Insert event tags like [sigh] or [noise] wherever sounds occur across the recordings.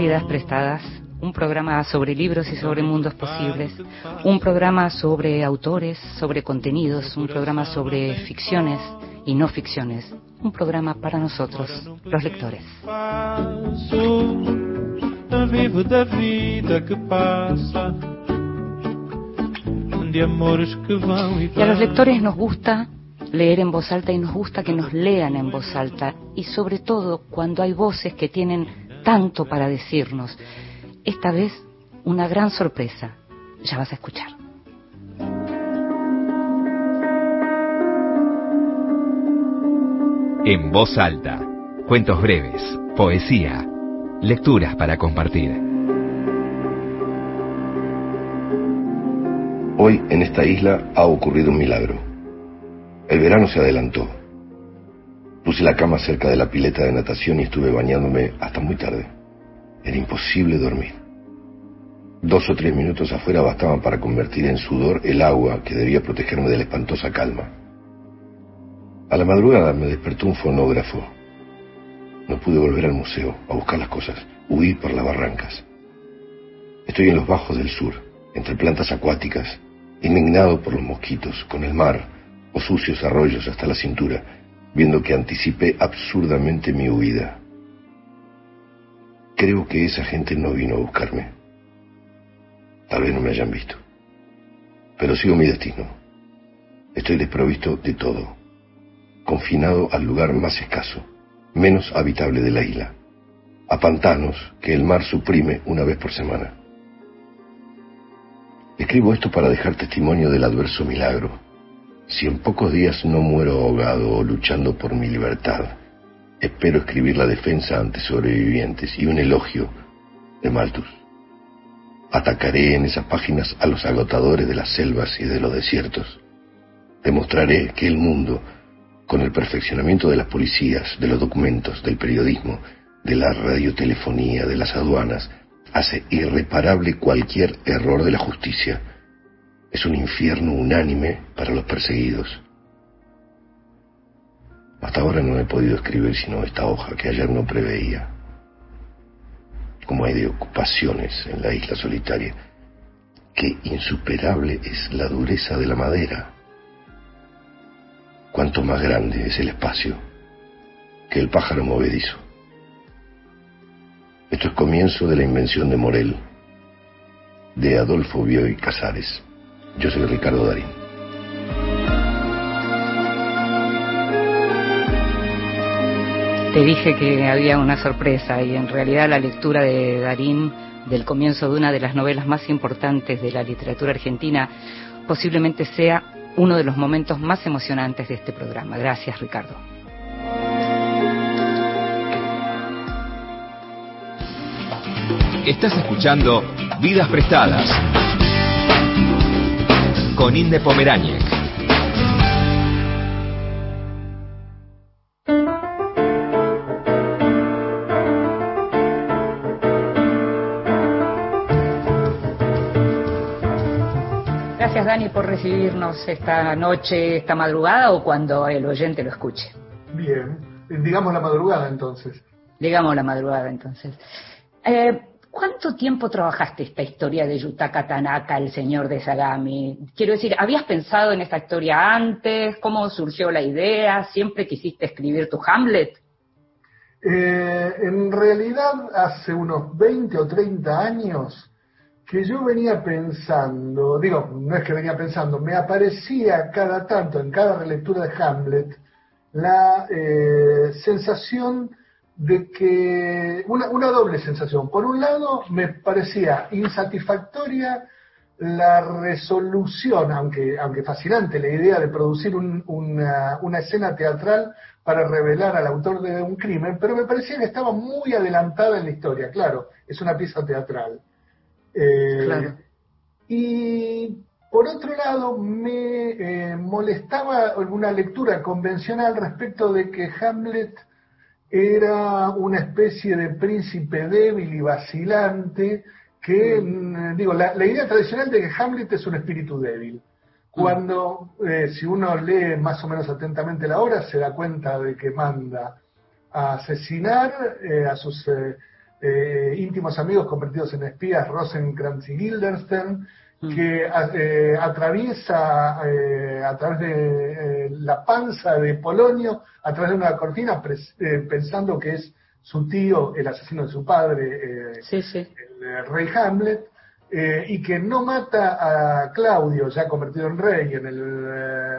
Vidas Prestadas, un programa sobre libros y sobre mundos posibles, un programa sobre autores, sobre contenidos, un programa sobre ficciones y no ficciones, un programa para nosotros, los lectores. Y a los lectores nos gusta leer en voz alta y nos gusta que nos lean en voz alta y sobre todo cuando hay voces que tienen tanto para decirnos. Esta vez una gran sorpresa. Ya vas a escuchar. En voz alta. Cuentos breves, poesía, lecturas para compartir. Hoy en esta isla ha ocurrido un milagro. El verano se adelantó. Puse la cama cerca de la pileta de natación y estuve bañándome hasta muy tarde. Era imposible dormir. Dos o tres minutos afuera bastaban para convertir en sudor el agua que debía protegerme de la espantosa calma. A la madrugada me despertó un fonógrafo. No pude volver al museo a buscar las cosas. Huí por las barrancas. Estoy en los bajos del sur, entre plantas acuáticas, indignado por los mosquitos, con el mar, o sucios arroyos hasta la cintura, viendo que anticipé absurdamente mi huida. Creo que esa gente no vino a buscarme. Tal vez no me hayan visto. Pero sigo mi destino. Estoy desprovisto de todo, confinado al lugar más escaso, menos habitable de la isla, a pantanos que el mar suprime una vez por semana. Escribo esto para dejar testimonio del adverso milagro si en pocos días no muero ahogado o luchando por mi libertad, espero escribir la defensa ante sobrevivientes y un elogio de Malthus. Atacaré en esas páginas a los agotadores de las selvas y de los desiertos. Demostraré que el mundo, con el perfeccionamiento de las policías, de los documentos, del periodismo, de la radiotelefonía, de las aduanas, hace irreparable cualquier error de la justicia es un infierno unánime para los perseguidos. Hasta ahora no he podido escribir sino esta hoja que ayer no preveía. Como hay de ocupaciones en la isla solitaria, qué insuperable es la dureza de la madera. Cuánto más grande es el espacio que el pájaro movedizo. Esto es comienzo de la invención de Morel, de Adolfo Bioy Casares. Yo soy Ricardo Darín. Te dije que había una sorpresa y en realidad la lectura de Darín del comienzo de una de las novelas más importantes de la literatura argentina posiblemente sea uno de los momentos más emocionantes de este programa. Gracias, Ricardo. Estás escuchando Vidas Prestadas con Inde Pomeráñez. Gracias Dani por recibirnos esta noche, esta madrugada o cuando el oyente lo escuche. Bien, digamos la madrugada entonces. Digamos la madrugada entonces. Eh, ¿Cuánto tiempo trabajaste esta historia de Yutaka Tanaka, el señor de Sagami? Quiero decir, ¿habías pensado en esta historia antes? ¿Cómo surgió la idea? ¿Siempre quisiste escribir tu Hamlet? Eh, en realidad, hace unos 20 o 30 años que yo venía pensando, digo, no es que venía pensando, me aparecía cada tanto, en cada relectura de Hamlet, la eh, sensación de que una, doble sensación. Por un lado, me parecía insatisfactoria la resolución, aunque, aunque fascinante, la idea de producir una, escena teatral para revelar al autor de un crimen, pero me parecía que estaba muy adelantada en la historia, claro, es una pieza teatral. Eh, y por otro lado, me eh, molestaba alguna lectura convencional respecto de que Hamlet era una especie de príncipe débil y vacilante que, mm, digo, la, idea tradicional de que Hamlet es un espíritu débil. Cuando, eh, si uno lee más o menos atentamente la obra, se da cuenta de que manda a asesinar eh, a sus, eh, íntimos amigos convertidos en espías, Rosenkrantz y Guildenstern, mm. Que eh, atraviesa eh, a través de la panza de Polonio, a través de una cortina, pensando que es su tío, el asesino de su padre, el rey Hamlet, y que no mata a Claudio, ya convertido en rey, en el,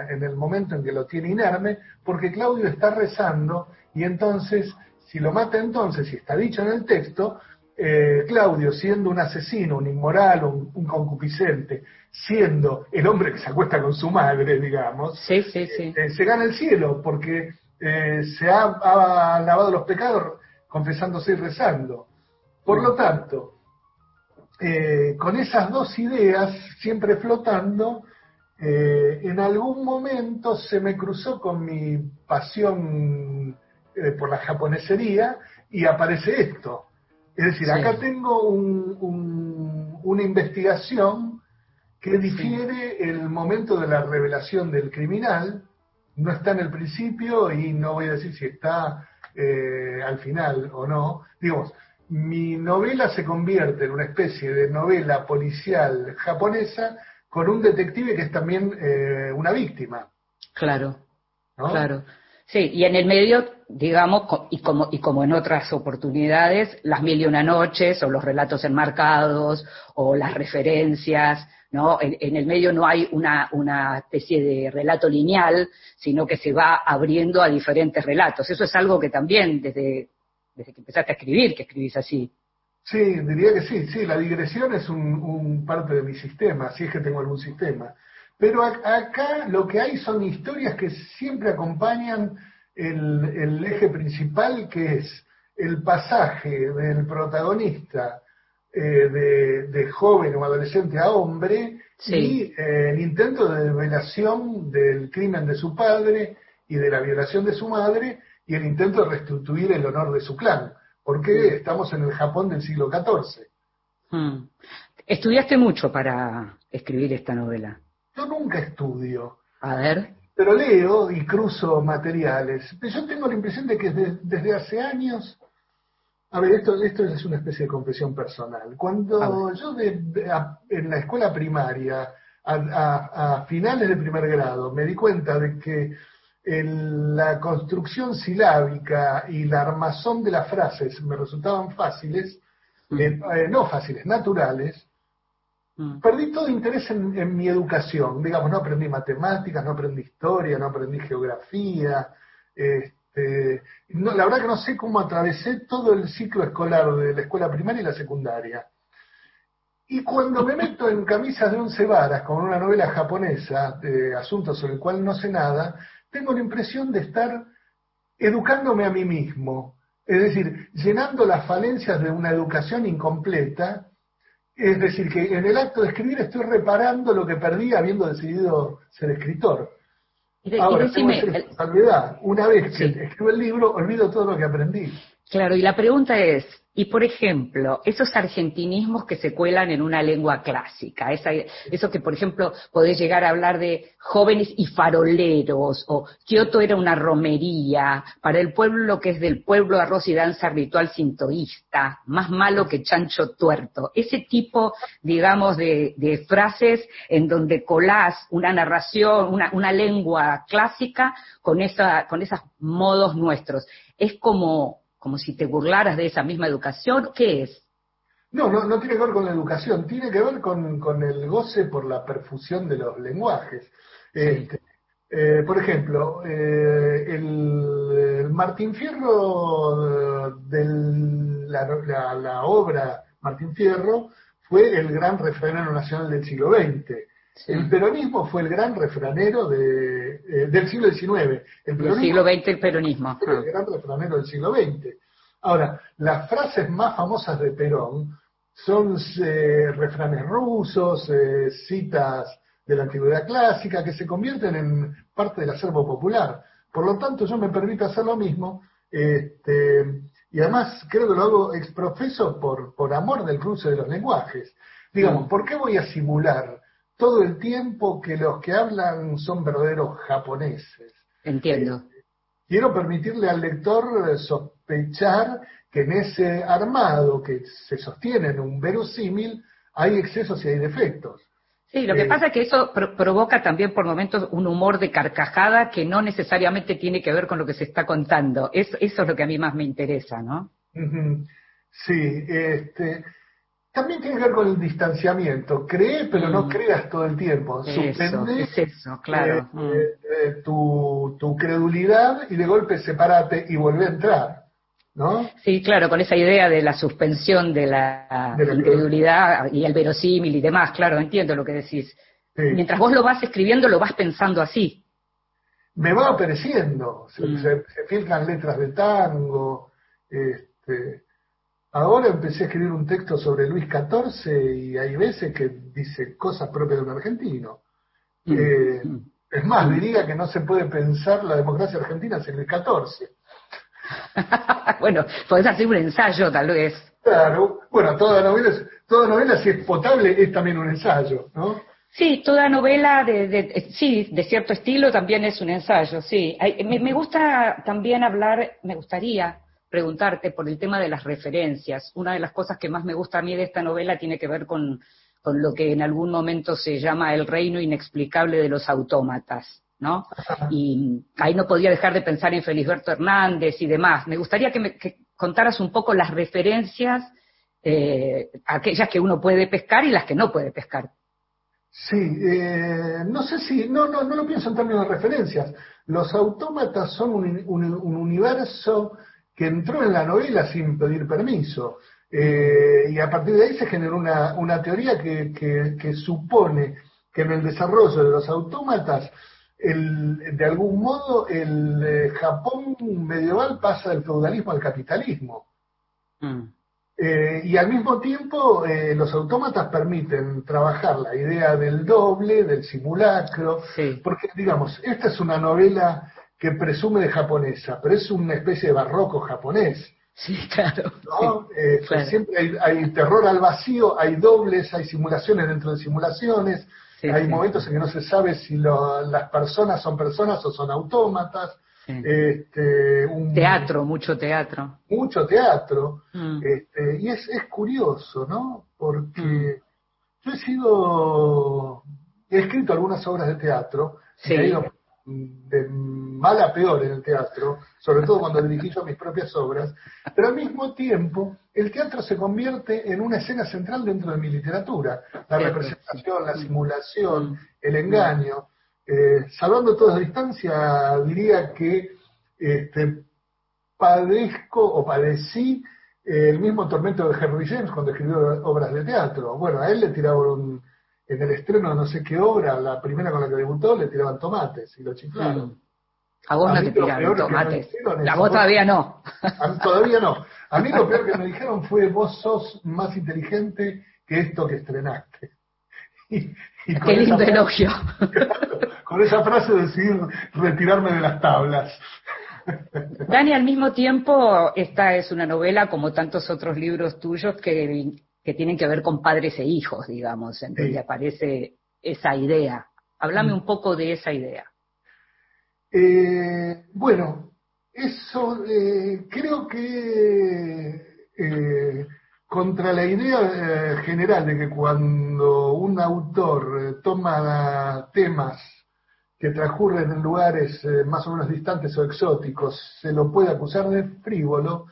en el momento en que lo tiene inerme, porque Claudio está rezando y entonces si lo mata entonces, si está dicho en el texto, eh, Claudio, siendo un asesino, un inmoral, un, concupiscente, siendo el hombre que se acuesta con su madre, digamos, sí, sí, sí. Eh, se gana el cielo porque eh, se ha, lavado los pecados confesándose y rezando. Por lo tanto, con esas dos ideas siempre flotando, en algún momento se me cruzó con mi pasión eh, por la japonesería y aparece esto. Es decir, acá tengo una investigación que difiere el momento de la revelación del criminal, no está en el principio y no voy a decir si está eh, al final o no. Digamos, mi novela se convierte en una especie de novela policial japonesa con un detective que es también eh, una víctima. Claro, claro. Sí, y en el medio, digamos, y como, y como en otras oportunidades, las mil y una noches, o los relatos enmarcados, o las referencias, ¿no? En, el medio no hay una, una, especie de relato lineal, sino que se va abriendo a diferentes relatos. Eso es algo que también, desde, desde que empezaste a escribir, que escribís así. Sí, diría que sí, sí, la digresión es un, un parte de mi sistema, si es que tengo algún sistema. Pero acá lo que hay son historias que siempre acompañan el, eje principal, que es el pasaje del protagonista eh, de, joven o adolescente a hombre y eh, el intento de develación del crimen de su padre y de la violación de su madre y el intento de restituir el honor de su clan, porque estamos en el Japón del siglo XIV. Hmm. Estudiaste mucho para escribir esta novela. Yo nunca estudio. A ver. Pero leo y cruzo materiales. Yo tengo la impresión de que desde, hace años. A ver, esto, esto es una especie de confesión personal. Cuando yo en la escuela primaria, a, finales del primer grado, me di cuenta de que la construcción silábica y la armazón de las frases me resultaban fáciles, eh, no fáciles, naturales. Perdí todo interés en, mi educación, digamos, no aprendí matemáticas, no aprendí historia, no aprendí geografía. Este, no, la verdad que no sé cómo atravesé todo el ciclo escolar de la escuela primaria y la secundaria. Y cuando me meto en camisas de once varas con una novela japonesa de asuntos sobre el cual no sé nada, tengo la impresión de estar educándome a mí mismo, es decir, llenando las falencias de una educación incompleta es decir, que en el acto de escribir estoy reparando lo que perdí habiendo decidido ser escritor. Ahora, decime, tengo Una vez que escribo el libro, olvido todo lo que aprendí. Claro, y la pregunta es, y por ejemplo, esos argentinismos que se cuelan en una lengua clásica, eso que por ejemplo podés llegar a hablar de jóvenes y faroleros, o Kioto era una romería, para el pueblo lo que es del pueblo arroz y danza ritual sintoísta, más malo que chancho tuerto. Ese tipo, digamos, de, frases en donde colás una narración, una, una lengua clásica con, esa, con esos modos nuestros. Es como como si te burlaras de esa misma educación? ¿Qué es? No, no, no tiene que ver con la educación, tiene que ver con, el goce por la perfusión de los lenguajes. Este, eh, por ejemplo, eh, el, Martín Fierro de la, obra Martín Fierro fue el gran refranero nacional del siglo XX. El peronismo fue el gran refranero de, eh, del siglo XIX. El siglo XX el peronismo. Fue el gran refranero del siglo XX. Ahora, las frases más famosas de Perón son eh, refranes rusos, eh, citas de la antigüedad clásica, que se convierten en parte del acervo popular. Por lo tanto, yo me permito hacer lo mismo, este, y además creo que lo hago exprofeso por, por amor del cruce de los lenguajes. Digamos, mm. ¿por qué voy a simular todo el tiempo que los que hablan son verdaderos japoneses. Entiendo. Eh, quiero permitirle al lector sospechar que en ese armado que se sostiene en un verosímil hay excesos y hay defectos. Sí, lo que Eh, pasa es que eso pro- provoca también por momentos un humor de carcajada que no necesariamente tiene que ver con lo que se está contando. Es- eso es lo que a mí más me interesa, ¿no? Sí, este, también tiene que ver con el distanciamiento. Cree, pero no Mm. creas todo el tiempo. Suspende es eso, claro. eh, Mm. eh, eh, tu, tu credulidad y de golpe separate y volvé a entrar. ¿No? Sí, claro, con esa idea de la suspensión de la De la incredulidad y el verosímil y demás, claro, entiendo lo que decís. Sí. Mientras vos lo vas escribiendo, lo vas pensando así. me va apareciendo, se, Mm. se- se filtran letras de tango. Este, ahora empecé a escribir un texto sobre Luis XIV y hay veces que dice cosas propias de un argentino. Mm. Eh, es más, diría que no se puede pensar la democracia argentina sin Luis XIV. [laughs] bueno, podés hacer un ensayo, tal vez. Claro, bueno, toda novela, es- toda novela si es potable es también un ensayo, ¿no? Sí, toda novela de, de- sí, de cierto estilo también es un ensayo, sí. Me, me gusta también hablar, me gustaría preguntarte por el tema de las referencias. Una de las cosas que más me gusta a mí de esta novela tiene que ver con, con lo que en algún momento se llama el reino inexplicable de los autómatas, ¿no? Y ahí no podía dejar de pensar en Felisberto Hernández y demás. Me gustaría que me que contaras un poco las referencias, eh, aquellas que uno puede pescar y las que no puede pescar. Sí, eh, no sé si, no, no, no lo pienso en términos de referencias. Los autómatas son un, un- un universo que entró en la novela sin pedir permiso. Eh, y a partir de ahí se generó una, una teoría que, que- que supone que en el desarrollo de los autómatas, el- de algún modo, el eh, Japón medieval pasa del feudalismo al capitalismo. Mm. Eh, y al mismo tiempo, eh, los autómatas permiten trabajar la idea del doble, del simulacro, Sí. porque, digamos, esta es una novela que presume de japonesa, pero es una especie de barroco japonés, Sí, claro. ¿no? Eh, [laughs] claro. Siempre hay, hay terror al vacío, hay dobles, hay simulaciones dentro de simulaciones, Sí, hay sí. momentos en que no se sabe si lo- las personas son personas o son autómatas. Este, un- Teatro, mucho teatro. Mucho teatro. Mm. Este, y es, es curioso, ¿no? Porque Mm. yo he sido, he escrito algunas obras de teatro, he ido de mal a peor en el teatro, sobre todo cuando dirigí yo mis propias obras, pero al mismo tiempo el teatro se convierte en una escena central dentro de mi literatura, la representación, la sí. simulación, Mm. el engaño. Eh, salvando toda distancia, diría que este, padezco o padecí eh, el mismo tormento de Henry James cuando escribió obras de teatro. Bueno, a él le tiraban, en el estreno de no sé qué obra, la primera con la que debutó, le tiraban tomates y lo chiflaron. A vos A no te tiraron tomates. dijeron es- A vos todavía no. A mí todavía no. A mí lo peor que me dijeron fue vos sos más inteligente que esto que estrenaste. [laughs] Y, y con Qué lindo frase- elogio. [laughs] Con esa frase decidí retirarme de las tablas. Dani, al mismo tiempo, esta es una novela, como tantos otros libros tuyos, que, que tienen que ver con padres e hijos, digamos, en donde aparece esa idea. Háblame Mm. un poco de esa idea. Eh, bueno, eso eh, creo que eh, contra la idea eh, general de que cuando un autor toma temas que transcurren en lugares más o menos distantes o exóticos, se lo puede acusar de frívolo,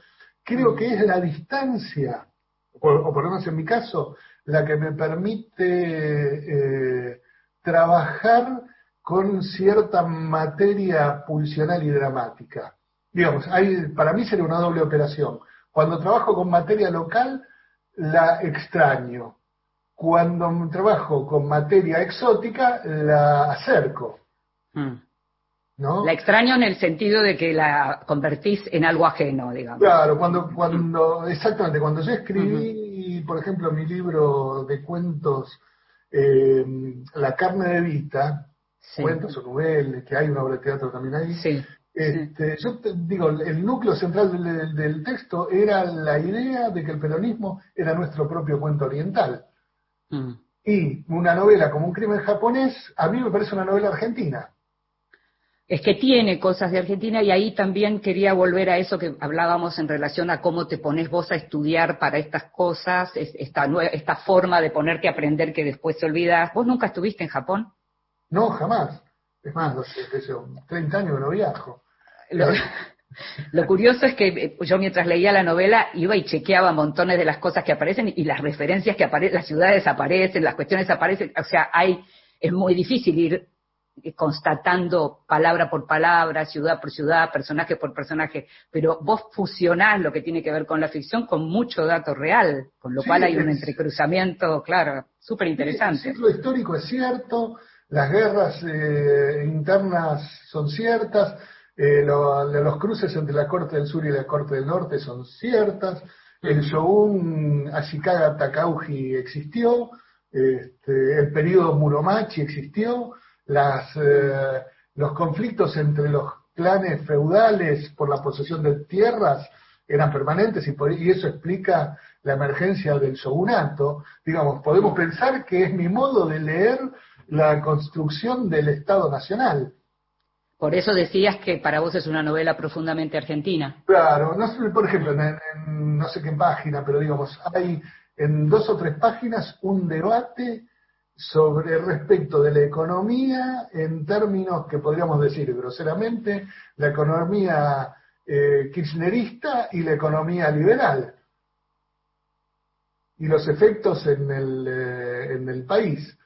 creo que es la distancia, o, o por lo menos en mi caso, la que me permite trabajar con cierta materia pulsional y dramática. Digamos, hay, para mí sería una doble operación. Cuando trabajo con materia local, la extraño. Cuando trabajo con materia exótica, la acerco. Mm. ¿no? La extraño en el sentido de que la convertís en algo ajeno, digamos. Claro, cuando, cuando, exactamente, cuando yo escribí, por ejemplo, mi libro de cuentos, eh, La carne de Vita, Sí. cuentos o novelas, que hay una obra de teatro también ahí, Sí. Este, Yo te digo, el núcleo central del, del texto era la idea de que el peronismo era nuestro propio cuento oriental. Mm. Y una novela como Un crimen japonés, a mí me parece una novela argentina. es que tiene cosas de Argentina y ahí también quería volver a eso que hablábamos en relación a cómo te pones vos a estudiar para estas cosas, esta, esta forma de ponerte a aprender que después te olvidas. ¿Vos nunca estuviste en Japón? No, jamás. Es más, no sé, 30 años que no viajo. [laughs] Lo, curioso es que eh, yo mientras leía la novela iba y chequeaba montones de las cosas que aparecen y las referencias que aparecen, las ciudades aparecen, las cuestiones aparecen, o sea, hay, es muy difícil ir eh, constatando palabra por palabra, ciudad por ciudad, personaje por personaje, pero vos fusionás lo que tiene que ver con la ficción con mucho dato real, con lo cual hay un entrecruzamiento, claro, súper interesante. El ciclo histórico es cierto, las guerras eh, internas son ciertas, eh, los cruces entre la Corte del Sur y la Corte del Norte son ciertas, el shogun Ashikaga Takauji existió, este, el periodo Muromachi existió, las, eh, los conflictos entre los clanes feudales por la posesión de tierras eran permanentes y, y eso explica la emergencia del shogunato. Digamos, podemos pensar que es mi modo de leer la construcción del Estado Nacional. Por eso decías que para vos es una novela profundamente argentina. Claro, no sé, por ejemplo, en, no sé qué página, pero digamos, hay en dos o tres páginas un debate sobre respecto de la economía en términos que podríamos decir groseramente, la economía eh, kirchnerista y la economía liberal, y los efectos en el, eh, en el país.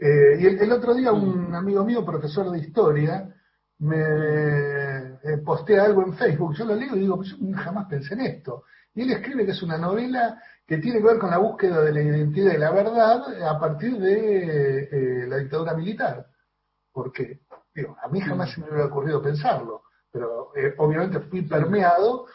Eh, y el, otro día un amigo mío, profesor de historia, me postea algo en Facebook, yo lo leo y digo, yo jamás pensé en esto. Y él escribe que es una novela que tiene que ver con la búsqueda de la identidad y la verdad a partir de eh, la dictadura militar. Porque, digo, a mí jamás se me hubiera ocurrido pensarlo, pero eh, obviamente fui permeado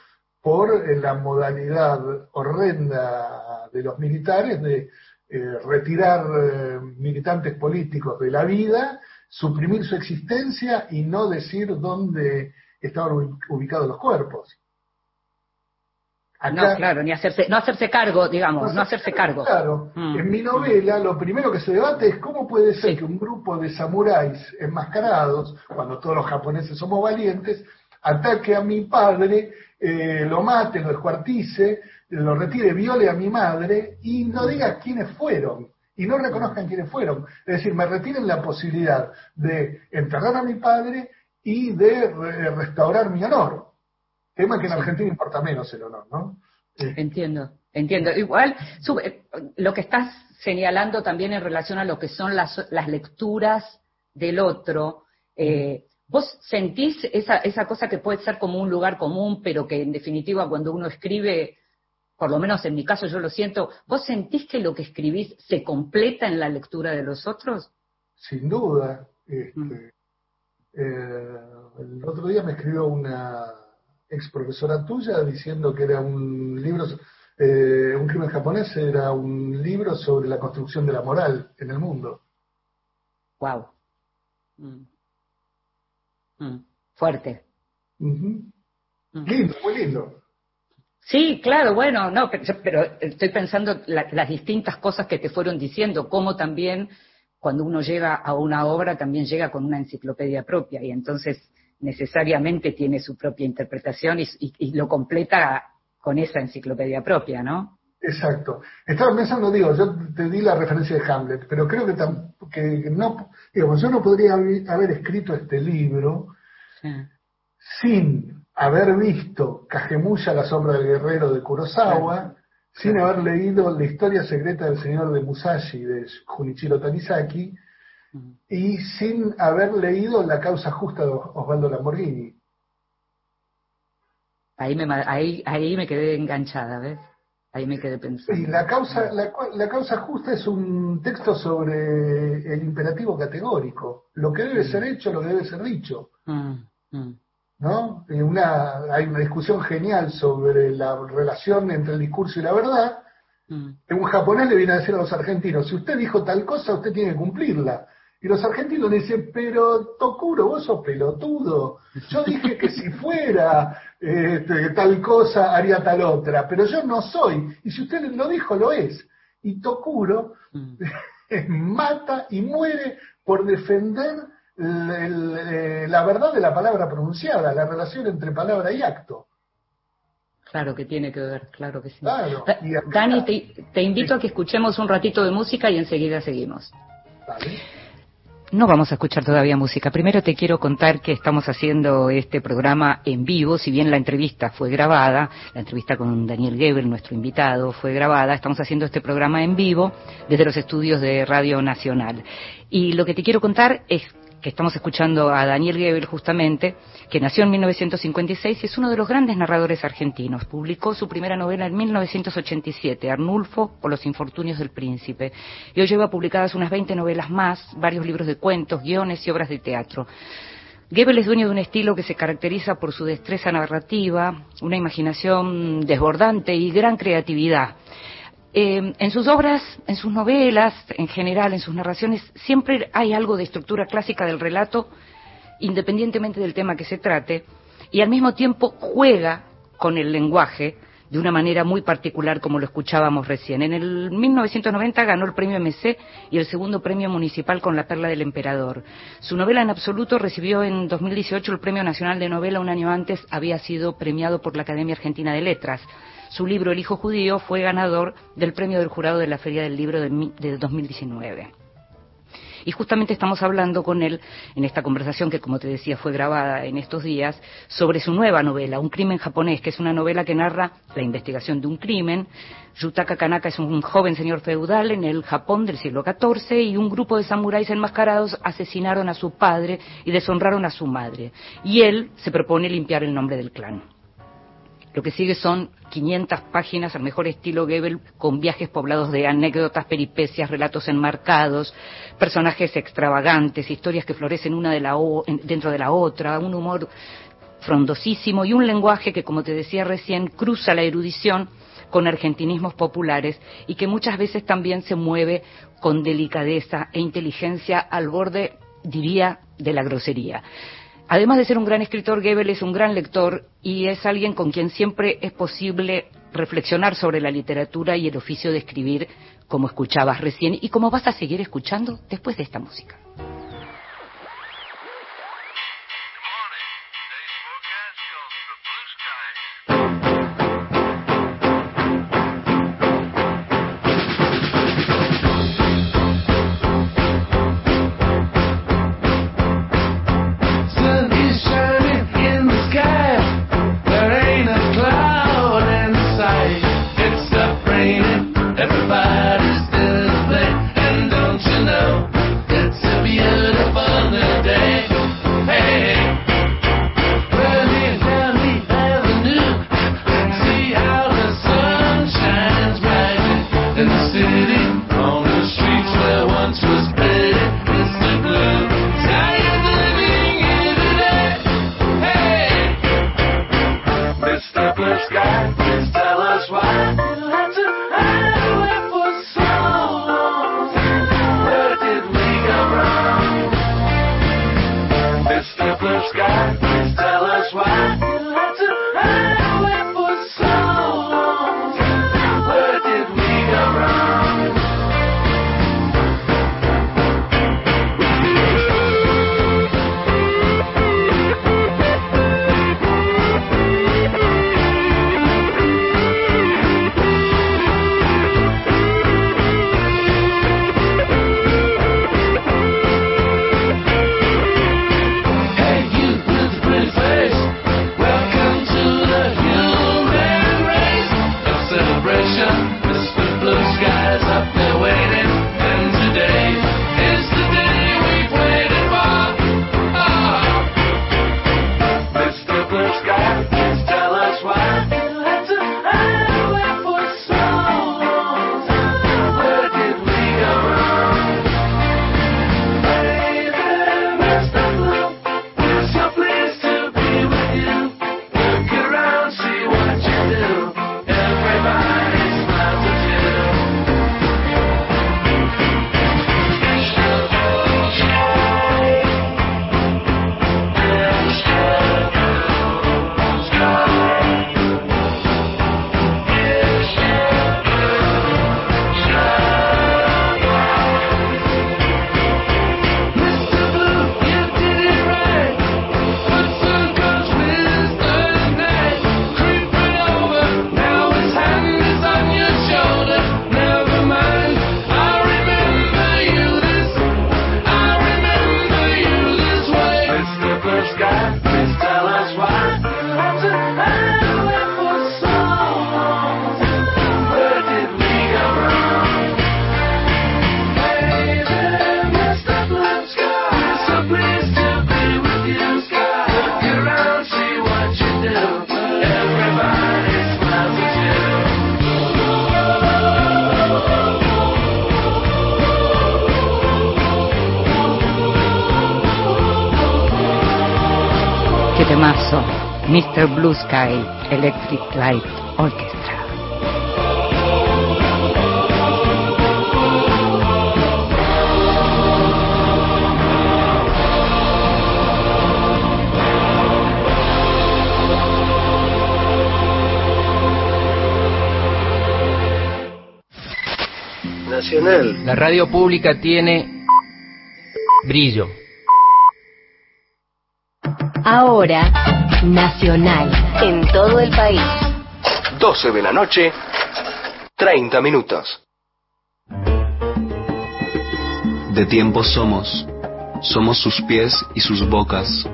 por eh, la modalidad horrenda de los militares de retirar militantes políticos de la vida, suprimir su existencia y no decir dónde estaban ubicados los cuerpos no, claro, ni hacerse, no hacerse cargo, digamos, no, hacerse cargo. Claro, mm. en mi novela lo primero que se debate es cómo puede ser que un grupo de samuráis enmascarados, cuando todos los japoneses somos valientes, ataque a mi padre, eh, lo mate, lo descuartice, lo retire, viole a mi madre y no diga quiénes fueron y no reconozcan quiénes fueron. Es decir, me retiren la posibilidad de enterrar a mi padre y de restaurar mi honor. Tema que en Argentina importa menos el honor, ¿no? Eh. Entiendo, entiendo. Igual, eh, lo que estás señalando también en relación a lo que son las, las lecturas del otro, eh, ¿vos sentís esa, esa cosa que puede ser como un lugar común, pero que en definitiva cuando uno escribe, por lo menos en mi caso yo lo siento, ¿vos sentís que lo que escribís se completa en la lectura de los otros? Sin duda. Este, mm. el otro día me escribió una ex profesora tuya diciendo que era un libro, eh, un crimen japonés era un libro sobre la construcción de la moral en el mundo. Wow. Mm. Mm. Fuerte. Mm. Lindo, muy lindo. Sí, claro, bueno, no, pero, estoy pensando las distintas cosas que te fueron diciendo, cómo también cuando uno llega a una obra también llega con una enciclopedia propia y entonces necesariamente tiene su propia interpretación y, lo completa con esa enciclopedia propia, ¿no? Exacto. Estaba pensando, digo, yo te di la referencia de Hamlet, pero creo que, que no, digamos, yo no podría haber escrito este libro sin haber visto Cajemuya, la sombra del guerrero de Kurosawa, sin haber leído La historia secreta del señor de Musashi de Junichiro Tanizaki, y sin haber leído La causa justa de Osvaldo Lamborghini. Ahí me, ahí, ahí me quedé enganchada, ¿ves? Ahí me quedé pensando. Y la causa, la, causa justa es un texto sobre el imperativo categórico. Lo que debe ser hecho, lo que debe ser dicho. Mm, mm. ¿No? Una, hay una discusión genial sobre la relación entre el discurso y la verdad. Un japonés le viene a decir a los argentinos, si usted dijo tal cosa, usted tiene que cumplirla. Y los argentinos dicen, pero Tokuro, vos sos pelotudo. Yo dije que si fuera este, tal cosa, haría tal otra, pero yo no soy. Y si usted lo dijo, lo es. Y Tokuro mm. [laughs] mata y muere por defender eh, la verdad de la palabra pronunciada, la relación entre palabra y acto. Claro que tiene que ver, claro que sí. Dani, te, invito a que escuchemos un ratito de música y enseguida seguimos. No vamos a escuchar todavía música. Primero te quiero contar que estamos haciendo este programa en vivo, si bien la entrevista fue grabada, la entrevista con Daniel Gebel, nuestro invitado, fue grabada, estamos haciendo este programa en vivo desde los estudios de Radio Nacional. Y lo que te quiero contar es que estamos escuchando a Daniel Gebel justamente, que nació en 1956 y es uno de los grandes narradores argentinos. Publicó su primera novela en 1987, Arnulfo o los infortunios del príncipe. Y hoy lleva publicadas unas 20 novelas más, varios libros de cuentos, guiones y obras de teatro. Gebel es dueño de un estilo que se caracteriza por su destreza narrativa, una imaginación desbordante y gran creatividad. Eh, en sus obras, en sus novelas, en general, en sus narraciones, siempre hay algo de estructura clásica del relato, independientemente del tema que se trate, y al mismo tiempo juega con el lenguaje de una manera muy particular, como lo escuchábamos recién. En el 1990 ganó el premio MC y el segundo premio municipal con La Perla del Emperador. Su novela en absoluto recibió en 2018 el Premio Nacional de Novela, un año antes había sido premiado por la Academia Argentina de Letras. Su libro El Hijo Judío fue ganador del premio del jurado de la Feria del Libro de, 2019. Y justamente estamos hablando con él en esta conversación que, como te decía, fue grabada en estos días, sobre su nueva novela, Un crimen japonés, que es una novela que narra la investigación de un crimen. Yutaka Kanaka es un joven señor feudal en el Japón del siglo XIV y un grupo de samuráis enmascarados asesinaron a su padre y deshonraron a su madre. Y él se propone limpiar el nombre del clan. Lo que sigue son 500 páginas al mejor estilo Goebbels con viajes poblados de anécdotas, peripecias, relatos enmarcados, personajes extravagantes, historias que florecen una de la dentro de la otra, un humor frondosísimo y un lenguaje que, como te decía recién, cruza la erudición con argentinismos populares y que muchas veces también se mueve con delicadeza e inteligencia al borde, diría, de la grosería. Además de ser un gran escritor, Goebbels es un gran lector y es alguien con quien siempre es posible reflexionar sobre la literatura y el oficio de escribir, como escuchabas recién y como vas a seguir escuchando después de esta música. Radio pública tiene brillo. Ahora, nacional, en todo el país. 12 de la noche, 30 minutos. De tiempo somos, somos sus pies y sus bocas.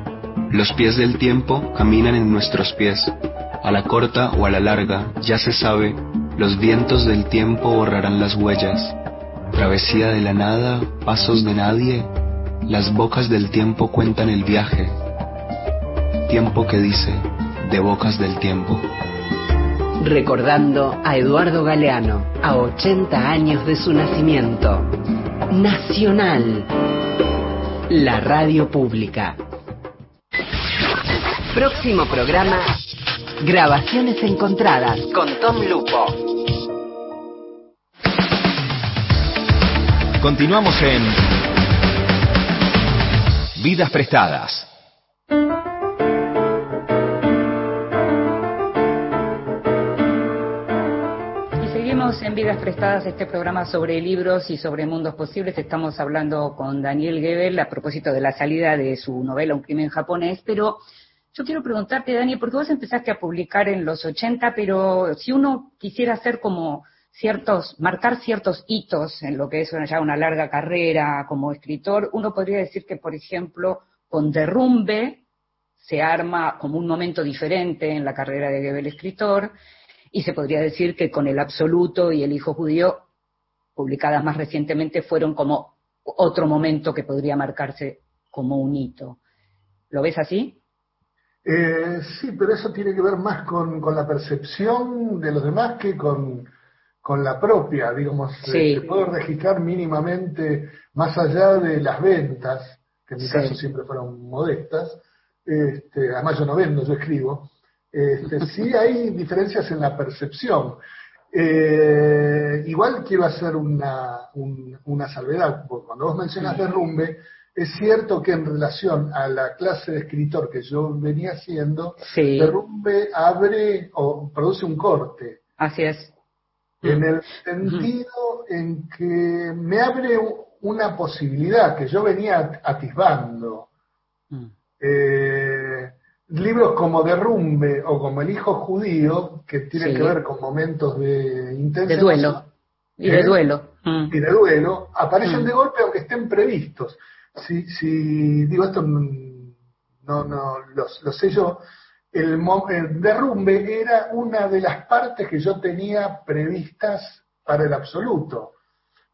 Los pies del tiempo caminan en nuestros pies. A la corta o a la larga, ya se sabe, los vientos del tiempo borrarán las huellas. Travesía de la nada, pasos de nadie, las bocas del tiempo cuentan el viaje tiempo que dice, de bocas del tiempo. Recordando a Eduardo Galeano, a 80 años de su nacimiento. Nacional, la radio pública. Próximo programa, Grabaciones Encontradas con Tom Lupo. Continuamos en Vidas Prestadas. en Vidas Prestadas, este programa sobre libros y sobre mundos posibles. Estamos hablando con Daniel Gebel a propósito de la salida de su novela Un crimen japonés, pero yo quiero preguntarte, Daniel, porque vos empezaste a publicar en los 80, pero si uno quisiera hacer como ciertos, marcar ciertos hitos en lo que es ya una larga carrera como escritor, uno podría decir que, por ejemplo, con Derrumbe se arma como un momento diferente en la carrera de Gebel escritor, y se podría decir que con El Absoluto y El Hijo Judío, publicadas más recientemente, fueron como otro momento que podría marcarse como un hito. ¿Lo ves así? Eh, sí, pero eso tiene que ver más con, la percepción de los demás que con, la propia, digamos, sí. eh, puedo registrar mínimamente más allá de las ventas, que en mi caso siempre fueron modestas, este, además yo no vendo, yo escribo, este, [laughs] sí hay diferencias en la percepción. Eh, igual quiero hacer una, una salvedad, porque cuando vos mencionas derrumbe, es cierto que en relación a la clase de escritor que yo venía haciendo, derrumbe abre o produce un corte. Así es. En el sentido en que me abre una posibilidad que yo venía atisbando. Mm. Eh, libros como Derrumbe o como El hijo judío, que tienen que ver con momentos de intenso de duelo. Y de ¿eh? duelo. Mm. Y de duelo, aparecen mm. de golpe aunque estén previstos. Si, si digo esto, no, no, lo, sé yo, el, derrumbe era una de las partes que yo tenía previstas para el absoluto,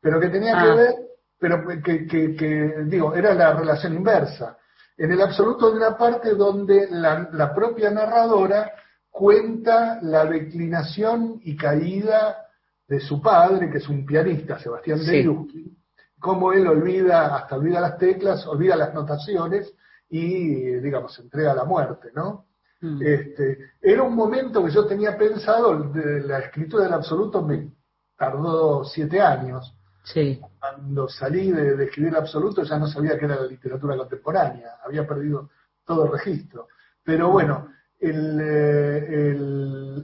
pero que tenía que ah. ver, pero que, que, que, digo, era la relación inversa en el absoluto de una parte donde la, propia narradora cuenta la declinación y caída de su padre, que es un pianista, Sebastián sí. de cómo él olvida, hasta olvida las teclas, olvida las notaciones y, digamos, se entrega a la muerte, ¿no? Mm. Este, era un momento que yo tenía pensado, de la escritura del absoluto me tardó siete años, Sí. Cuando salí de, escribir absoluto ya no sabía qué era la literatura contemporánea, había perdido todo registro. Pero bueno, el,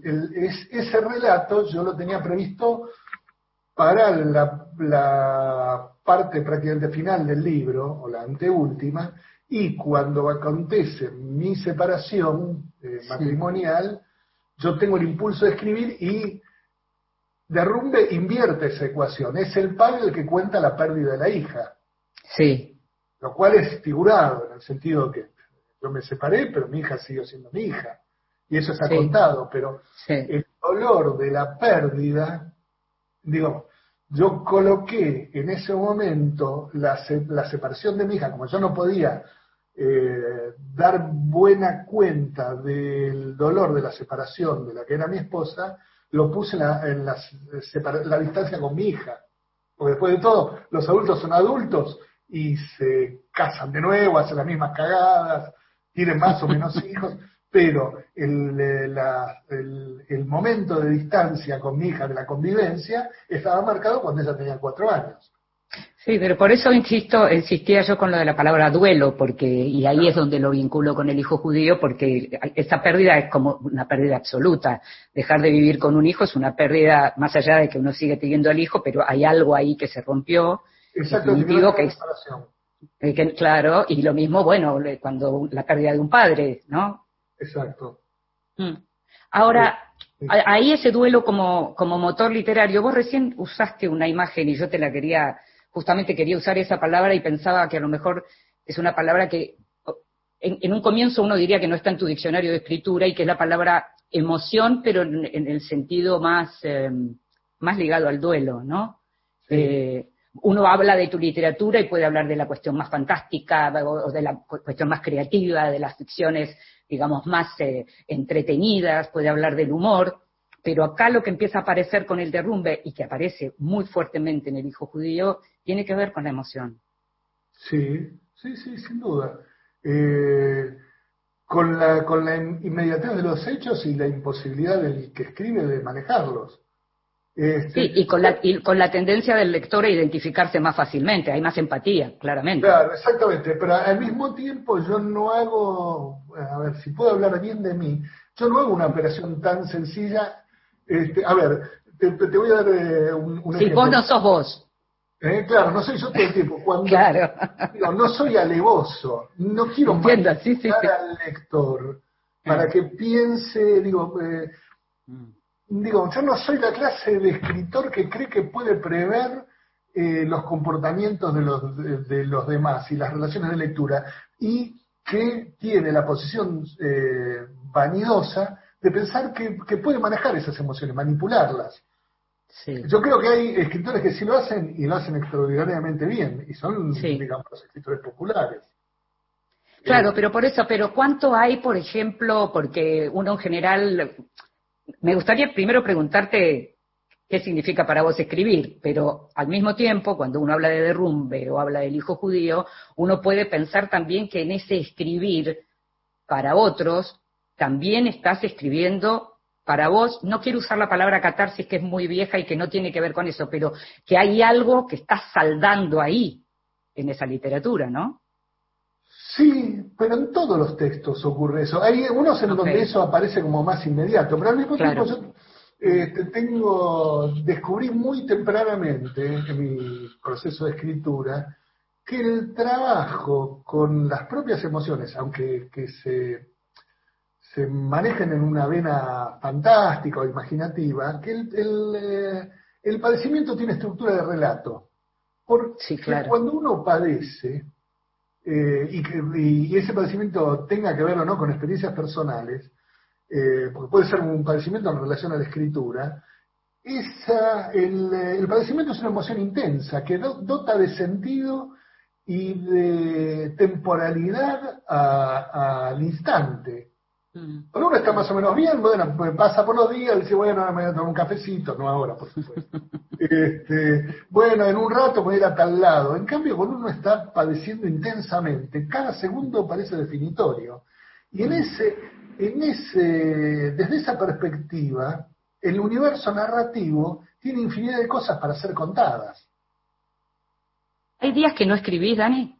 eh, ese relato yo lo tenía previsto para la, parte prácticamente final del libro, o la anteúltima, y cuando acontece mi separación eh, matrimonial, yo tengo el impulso de escribir y Derrumbe invierte esa ecuación. Es el padre el que cuenta la pérdida de la hija. Sí. Lo cual es figurado, en el sentido que yo me separé, pero mi hija siguió siendo mi hija. Y eso está contado, pero el dolor de la pérdida, digo, yo coloqué en ese momento la, la separación de mi hija, como yo no podía eh, dar buena cuenta del dolor de la separación de la que era mi esposa, lo puse en, la, en la distancia con mi hija. Porque después de todo, los adultos son adultos y se casan de nuevo, hacen las mismas cagadas, tienen más o menos [laughs] hijos, pero el, el, el, momento de distancia con mi hija de la convivencia estaba marcado cuando ella tenía cuatro años. Sí, pero por eso insisto, insistía yo con lo de la palabra duelo, porque, y ahí es donde lo vinculo con el hijo judío, porque esa pérdida es como una pérdida absoluta. Dejar de vivir con un hijo es una pérdida, más allá de que uno sigue teniendo al hijo, pero hay algo ahí que se rompió. Exacto, que, es, eh, que, claro, y lo mismo, bueno, cuando la pérdida de un padre, ¿no? Exacto. Mm. Ahora, ahí ese duelo como, como motor literario, vos recién usaste una imagen y yo te la quería justamente quería usar esa palabra y pensaba que a lo mejor es una palabra que en, un comienzo uno diría que no está en tu diccionario de escritura y que es la palabra emoción, pero en, el sentido más, em, más ligado al duelo, ¿no? Eh, uno habla de tu literatura y puede hablar de la cuestión más fantástica o, de la cuestión más creativa, de las ficciones, digamos, más eh, entretenidas, puede hablar del humor, pero acá lo que empieza a aparecer con el derrumbe y que aparece muy fuertemente en el hijo judío tiene que ver con la emoción. Sí, sí, sí, sin duda. Eh, con, la, con la inmediatez de los hechos y la imposibilidad del que escribe de manejarlos. Este, sí, y con, la, y con la tendencia del lector a identificarse más fácilmente, hay más empatía, claramente. Claro, exactamente, pero al mismo tiempo yo no hago, a ver, si puedo hablar bien de mí, yo no hago una operación tan sencilla. Este, a ver, te, voy a dar eh, un, un si vos no sos vos. Eh, claro, no soy yo todo el tiempo. Cuando, [laughs] no soy alevoso, no quiero Entiendo, sí, sí, al lector para que piense, digo, eh, digo, yo no soy la clase de escritor que cree que puede prever eh, los comportamientos de los, de, los demás y las relaciones de lectura y que tiene la posición vanidosa de pensar que, que puede manejar esas emociones, manipularlas. Yo creo que hay escritores que sí lo hacen y lo hacen extraordinariamente bien, y son, digamos, los escritores populares. Claro, pero por eso, pero ¿cuánto hay, por ejemplo, porque uno en general, me gustaría primero preguntarte qué significa para vos escribir, pero al mismo tiempo, cuando uno habla de derrumbe o habla del hijo judío, uno puede pensar también que en ese escribir para otros, también estás escribiendo para vos, no quiero usar la palabra catarsis que es muy vieja y que no tiene que ver con eso, pero que hay algo que está saldando ahí en esa literatura, ¿no? Sí, pero en todos los textos ocurre eso. Hay unos en donde eso aparece como más inmediato, pero al mismo tiempo yo este, tengo, descubrí muy tempranamente en mi proceso de escritura que el trabajo con las propias emociones, aunque que se se manejen en una vena fantástica o imaginativa, que el, eh, el, padecimiento tiene estructura de relato. Porque cuando uno padece, eh, y, que, y, ese padecimiento tenga que ver o no con experiencias personales, eh, porque puede ser un padecimiento en relación a la escritura, esa, el, el padecimiento es una emoción intensa que dota de sentido y de temporalidad al instante. Mm. Cuando uno está más o menos bien, bueno, pues pasa por los días, dice, bueno, me voy a tomar un cafecito, no ahora, por supuesto. [laughs] este, bueno, en un rato voy a ir a tal lado. En cambio, cuando uno está padeciendo intensamente, cada segundo parece definitorio. Y en ese, en ese, desde esa perspectiva, el universo narrativo tiene infinidad de cosas para ser contadas. ¿Hay días que no escribís, Dani?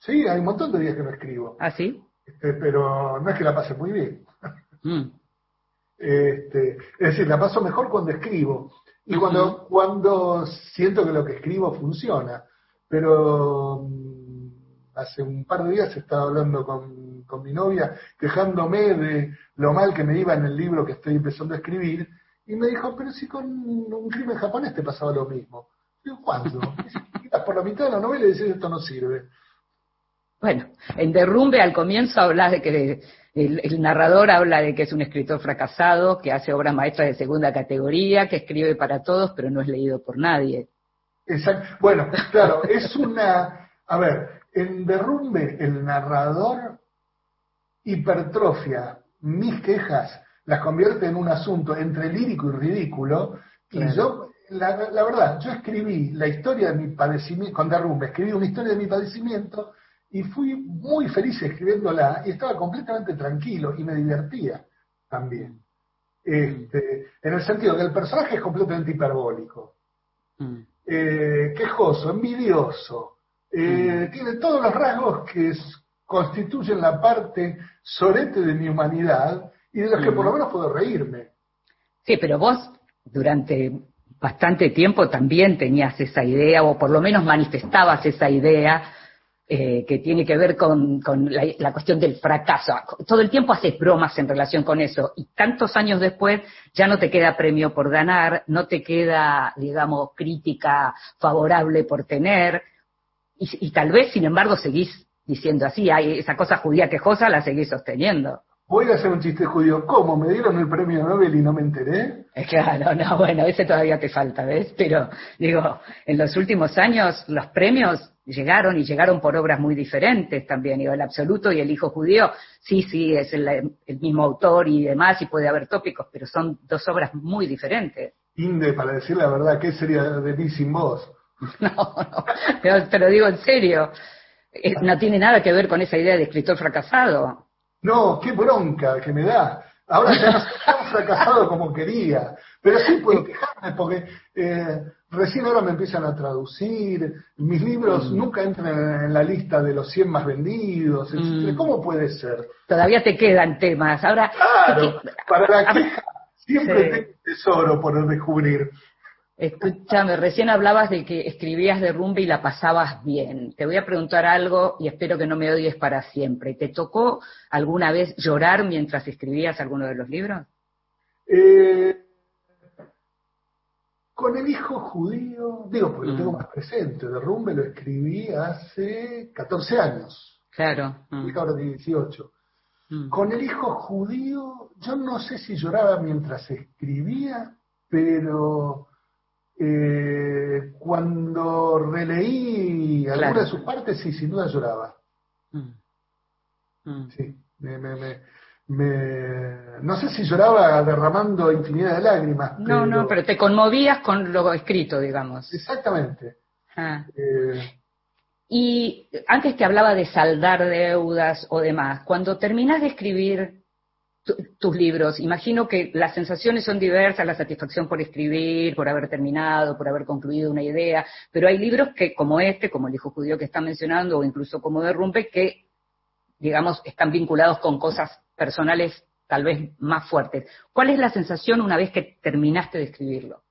Sí, hay un montón de días que no escribo. ¿Ah, sí? Este, pero no es que la pase muy bien. Mm. Este, es decir, la paso mejor cuando escribo y cuando, cuando siento que lo que escribo funciona. Pero mm, hace un par de días estaba hablando con, con mi novia, quejándome de lo mal que me iba en el libro que estoy empezando a escribir, y me dijo, pero si con un crimen japonés te pasaba lo mismo. Digo, ¿cuándo? [laughs] por la mitad de la novela y dices, esto no sirve. Bueno, en Derrumbe al comienzo habla de que el, narrador habla de que es un escritor fracasado, que hace obras maestras de segunda categoría, que escribe para todos, pero no es leído por nadie. Exacto. Bueno, claro, es una, a ver, En Derrumbe, el narrador hipertrofia mis quejas, las convierte en un asunto entre lírico y ridículo, y yo, la, verdad, yo escribí la historia de mi padecimiento, con Derrumbe, escribí una historia de mi padecimiento, y fui muy feliz escribiéndola, y estaba completamente tranquilo, y me divertía también. Este, en el sentido que el personaje es completamente hiperbólico, mm. eh, quejoso, envidioso, eh, mm. tiene todos los rasgos que constituyen la parte sorete de mi humanidad y de los que por lo menos puedo reírme. Sí, pero vos durante bastante tiempo también tenías esa idea, o por lo menos manifestabas esa idea eh, que tiene que ver con, la, cuestión del fracaso. Todo el tiempo haces bromas en relación con eso y tantos años después ya no te queda premio por ganar, no te queda, digamos, crítica favorable por tener y, y tal vez, sin embargo, seguís diciendo así, hay esa cosa judía quejosa la seguís sosteniendo. Voy a hacer un chiste judío. ¿Cómo? ¿Me dieron el premio Nobel y no me enteré? Claro, [laughs] no, bueno, ese todavía te falta, ¿ves? Pero, digo, en los últimos años los premios llegaron y llegaron por obras muy diferentes también. Digo, el absoluto y el hijo judío, sí, sí, es el, mismo autor y demás, y puede haber tópicos, pero son dos obras muy diferentes. Inde, para decir la verdad, ¿qué sería de mí sin vos? [laughs] No, no, pero te lo digo en serio. Eh, no tiene nada que ver con esa idea de escritor fracasado. No, qué bronca que me da. Ahora ya no tan fracasado como quería, pero sí puedo quejarme porque eh, recién ahora me empiezan a traducir, mis libros mm. nunca entran en la lista de los 100 más vendidos, mm. ¿Cómo puede ser? Todavía te quedan temas. Ahora, claro, para la queja siempre tengo un tesoro por descubrir. Escúchame, recién hablabas de que escribías de rumba y la pasabas bien. Te voy a preguntar algo y espero que no me odies para siempre. ¿Te tocó alguna vez llorar mientras escribías alguno de los libros? Eh, con el hijo judío, digo, porque lo tengo mm. más presente, de rumbe lo escribí hace 14 años. Claro. Mm. ahora 18. Mm. Con el hijo judío, yo no sé si lloraba mientras escribía, pero eh, cuando releí alguna de sus partes, sí, sin duda lloraba. Mm. Mm. Sí, no sé si lloraba derramando infinidad de lágrimas. No, no, pero te conmovías con lo escrito, digamos. Exactamente. Ah. Eh, y antes te hablaba de saldar deudas o demás. Cuando terminas de escribir tus libros. Imagino que las sensaciones son diversas, la satisfacción por escribir, por haber terminado, por haber concluido una idea, pero hay libros que, como este, como el hijo judío que está mencionando, o incluso como Derrumbe, que, digamos, están vinculados con cosas personales tal vez más fuertes. ¿Cuál es la sensación una vez que terminaste de escribirlo?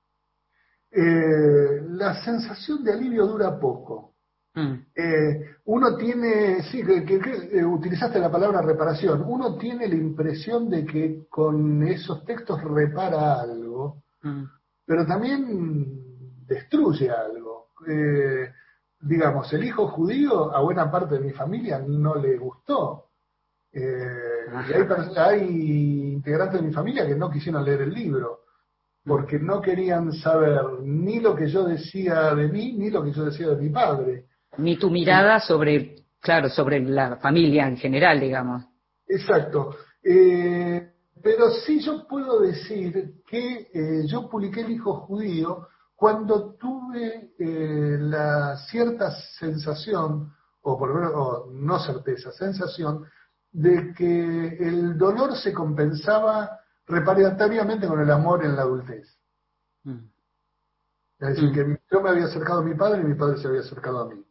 Eh, la sensación de alivio dura poco. Mm. Eh, uno tiene, sí, que, eh, utilizaste la palabra reparación, uno tiene la impresión de que con esos textos repara algo, mm. pero también destruye algo. Eh, digamos, el hijo judío a buena parte de mi familia no le gustó. y hay, hay integrantes de mi familia que no quisieron leer el libro porque no querían saber ni lo que yo decía de mí, ni lo que yo decía de mi padre ni tu mirada sobre, claro, sobre la familia en general, digamos. Exacto. Eh, pero sí yo puedo decir que eh, yo publiqué El Hijo Judío cuando tuve eh, la cierta sensación, o por lo menos no certeza, sensación, de que el dolor se compensaba reparatoriamente con el amor en la adultez. Mm. Es decir, mm. que yo me había acercado a mi padre y mi padre se había acercado a mí.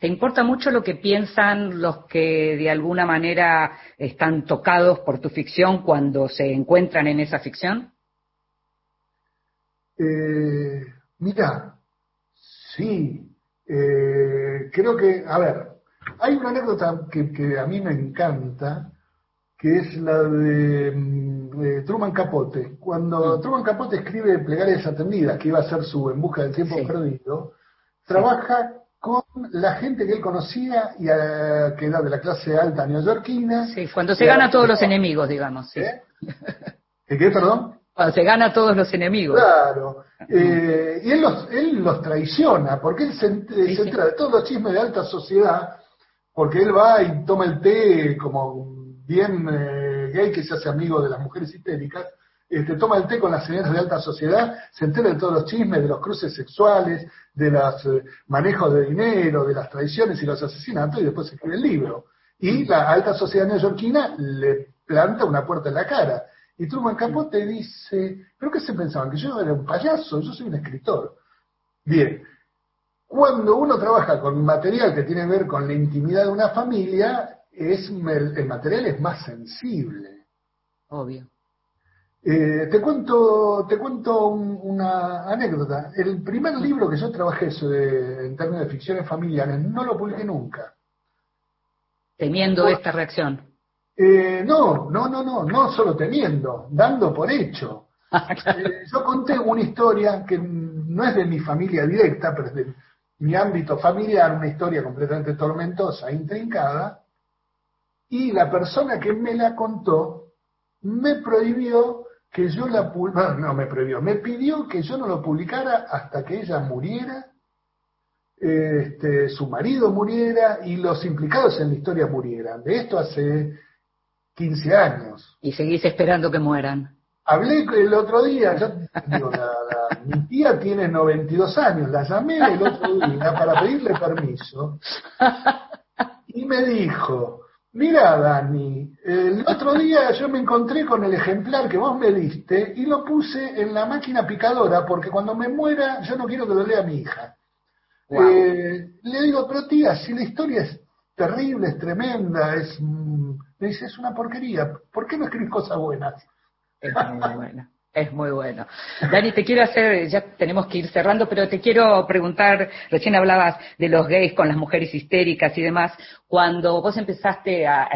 ¿Te importa mucho lo que piensan los que de alguna manera están tocados por tu ficción cuando se encuentran en esa ficción? Eh, mira, sí. Eh, creo que, a ver, hay una anécdota que, a mí me encanta, que es la de, mm, Truman Capote. Cuando mm. Truman Capote escribe Plegarias Atendidas, que iba a ser su En Busca del Tiempo Perdido, trabaja con la gente que él conocía y que era de la clase alta neoyorquina. Sí, cuando se gana a todos los enemigos, digamos. Sí. ¿Eh? ¿Qué, perdón? Cuando se gana a todos los enemigos. Claro. Eh, y él los, él los traiciona, porque él se, entera de todos los chismes de alta sociedad, porque él va y toma el té como bien eh, gay que se hace amigo de las mujeres histéricas, este, toma el té con las señoras de alta sociedad, se entera de todos los chismes, de los cruces sexuales, de los eh, manejos de dinero, de las traiciones y los asesinatos, y después escribe el libro. Y la alta sociedad neoyorquina le planta una puerta en la cara. Y Truman Capote dice, ¿pero qué se pensaban? Que yo era un payaso, yo soy un escritor. Bien, cuando uno trabaja con material que tiene que ver con la intimidad de una familia, es el, material es más sensible. Obvio. Eh, te cuento, te cuento una anécdota. El primer libro que yo trabajé en términos de ficciones familiares no lo publiqué nunca. Temiendo esta reacción. Eh, no, no, no, no, no solo temiendo, dando por hecho. [laughs] Eh, yo conté una historia que no es de mi familia directa, pero es de mi ámbito familiar, una historia completamente tormentosa, intrincada, y la persona que me la contó me prohibió que yo la no, me prohibió, me pidió que yo no lo publicara hasta que ella muriera, este, su marido muriera y los implicados en la historia murieran. De esto hace 15 años. Y seguís esperando que mueran. Hablé el otro día, yo, digo, mi tía tiene 92 años, la llamé el otro día para pedirle permiso [laughs] y me dijo, mira Dani, el otro día yo me encontré con el ejemplar que vos me diste y lo puse en la máquina picadora porque cuando me muera yo no quiero que lo lea mi hija. Eh, le digo, pero tía, si la historia es terrible, es tremenda, es me dice, es una porquería, ¿por qué no escribís cosas buenas? Es muy bueno, es muy bueno. Dani, te quiero hacer, ya tenemos que ir cerrando, pero te quiero preguntar, recién hablabas de los gays con las mujeres histéricas y demás, cuando vos empezaste a,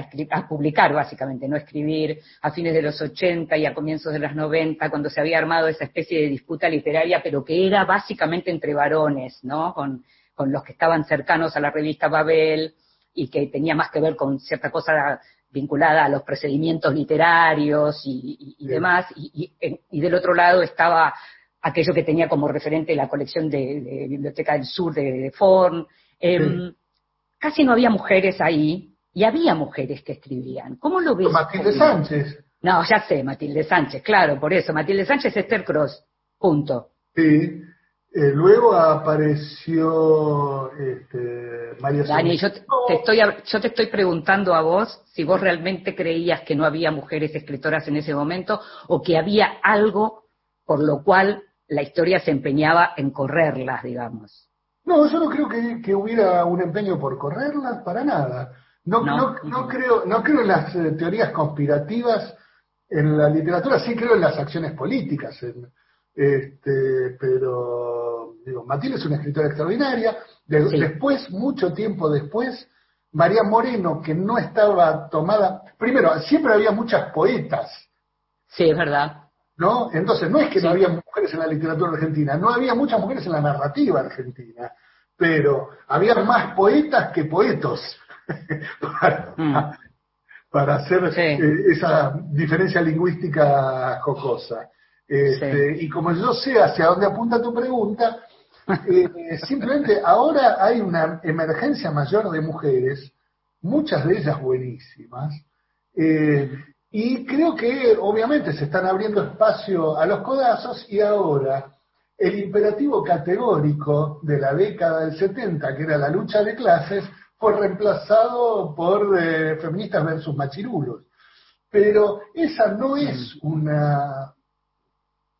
publicar, básicamente, no escribir, a fines de los 80 y a comienzos de los 90, cuando se había armado esa especie de disputa literaria, pero que era básicamente entre varones, ¿no? Con, con los que estaban cercanos a la revista Babel, y que tenía más que ver con cierta cosa vinculada a los procedimientos literarios y, demás, y, del otro lado estaba aquello que tenía como referente la colección de, Biblioteca del Sur de, Forn. Em, casi no había mujeres ahí, y había mujeres que escribían. ¿Cómo lo ves? Matilde Sánchez. No, ya sé, Matilde Sánchez, claro, por eso. Matilde Sánchez, Esther Cross, punto. Sí, eh, luego apareció este, María Dani, yo te, estoy, yo te estoy preguntando a vos si vos realmente creías que no había mujeres escritoras en ese momento o que había algo por lo cual la historia se empeñaba en correrlas, digamos. No, yo no creo que, hubiera un empeño por correrlas, para nada. No, no, no, creo, no creo en las eh, teorías conspirativas en la literatura, sí creo en las acciones políticas, este, pero digo, Matilde es una escritora extraordinaria. Después, mucho tiempo después, María Moreno, que no estaba tomada. Primero, siempre había muchas poetas. Sí, es verdad. ¿No? Entonces, no es que no había mujeres en la literatura argentina, no había muchas mujeres en la narrativa argentina, pero había más poetas que poetos [laughs] para, mm. hacer eh, esa diferencia lingüística jocosa. Este, y como yo sé hacia dónde apunta tu pregunta, [laughs] eh, simplemente ahora hay una emergencia mayor de mujeres, muchas de ellas buenísimas, eh, y creo que obviamente se están abriendo espacio a los codazos y ahora el imperativo categórico de la década del 70, que era la lucha de clases, fue reemplazado por eh, feministas versus machirulos. Pero esa no es una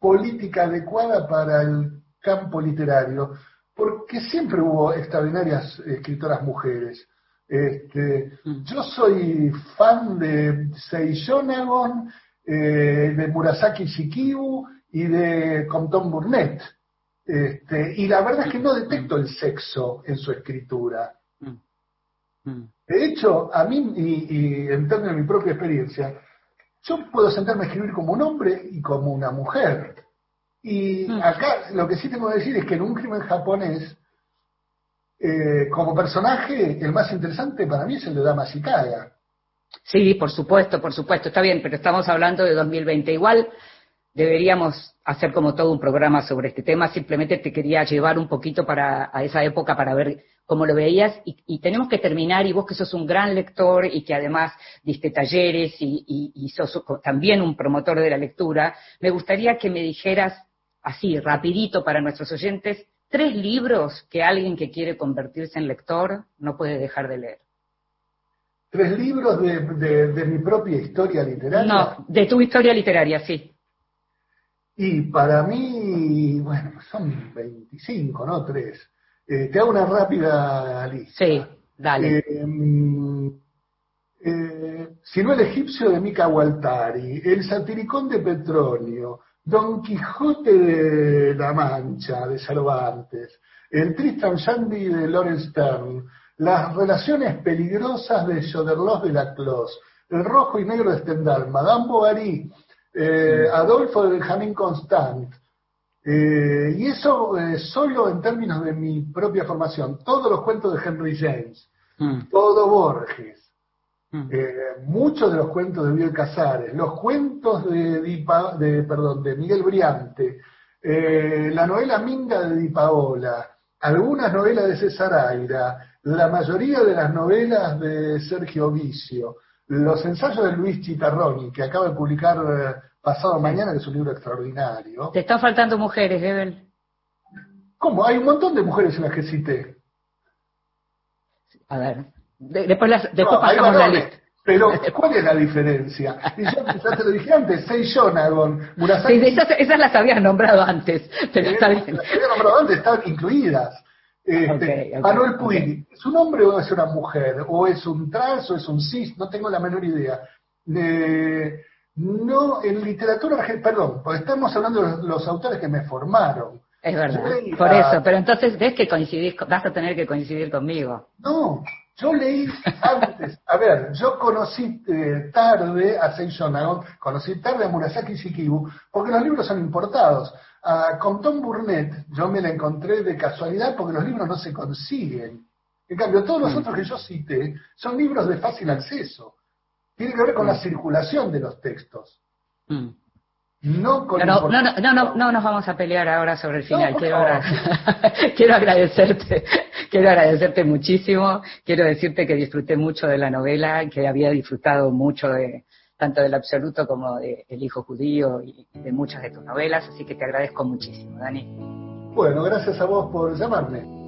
política adecuada para el campo literario, porque siempre hubo extraordinarias escritoras mujeres. Este, mm. Yo soy fan de Seiyonagon, eh, de Murasaki Shikibu y de Compton Burnett. Este, y la verdad es que no detecto el sexo en su escritura. Mm. Mm. De hecho, a mí, y, en términos de mi propia experiencia, yo puedo sentarme a escribir como un hombre y como una mujer. Y mm. acá lo que sí tengo que decir es que en un crimen japonés, eh, como personaje, el más interesante para mí es el de Dama Sí, por supuesto, por supuesto, está bien, pero estamos hablando de 2020. Igual, deberíamos hacer como todo un programa sobre este tema, simplemente te quería llevar un poquito para a esa época para ver cómo lo veías y, tenemos que terminar y vos que sos un gran lector y que además diste talleres y, y, sos también un promotor de la lectura, me gustaría que me dijeras así, rapidito para nuestros oyentes, tres libros que alguien que quiere convertirse en lector no puede dejar de leer. ¿Tres libros de, de mi propia historia literaria? No, de tu historia literaria, sí. Y para mí, bueno, son 25, ¿no? Tres. Eh, te hago una rápida lista. Sí, dale. Eh, eh, si no el egipcio de Mika Waltari, el satiricón de Petronio, Don Quijote de la Mancha de Cervantes, el Tristan Shandy de Lawrence Stern, las relaciones peligrosas de Joderlos de la Clos, el rojo y negro de Stendhal, Madame Bovary, eh, Adolfo de Benjamín Constant. Eh, y eso eh, solo en términos de mi propia formación. Todos los cuentos de Henry James, mm. todo Borges, mm. muchos de los cuentos de Biel Casares, los cuentos de, de, perdón, de Miguel Briante, la novela Minga de Di Paola, algunas novelas de César Aira, la mayoría de las novelas de Sergio Vicio, los ensayos de Luis Chitarroni, que acaba de publicar eh, pasado mañana, que es un libro extraordinario. Te están faltando mujeres, Evel. ¿Cómo? Hay un montón de mujeres en las que cité. A ver, después, después pasamos la lista. Pero, ¿cuál es la diferencia? Y yo te lo dije antes, Seishonagon, Murasaki... Sí, esas, esas, las habías nombrado antes, pero está bien. Las había nombrado antes, están incluidas. Este, Manuel Puig, ¿es un hombre o es una mujer? ¿O es un trans o es un cis? No tengo la menor idea. No, en literatura, perdón, porque estamos hablando de los, autores que me formaron. Es verdad, por eso, pero entonces ves que coincidís, vas a tener que coincidir conmigo. No, yo leí antes, a ver, yo conocí eh, tarde a Seishonagon, conocí tarde a Murasaki Shikibu, porque los libros son importados. Ah, con Tom Burnett yo me la encontré de casualidad porque los libros no se consiguen. En cambio, todos los otros que yo cité son libros de fácil acceso. Tiene que ver con la mm. circulación de los textos. Mm. No, con no, no, no, no, no, nos vamos a pelear ahora sobre el final. quiero, [laughs] quiero agradecerte, [laughs] quiero agradecerte muchísimo. Quiero decirte que disfruté mucho de la novela, que había disfrutado mucho de, tanto del absoluto como de El hijo judío y de muchas de tus novelas, así que te agradezco muchísimo, Dani. Bueno, gracias a vos por llamarme.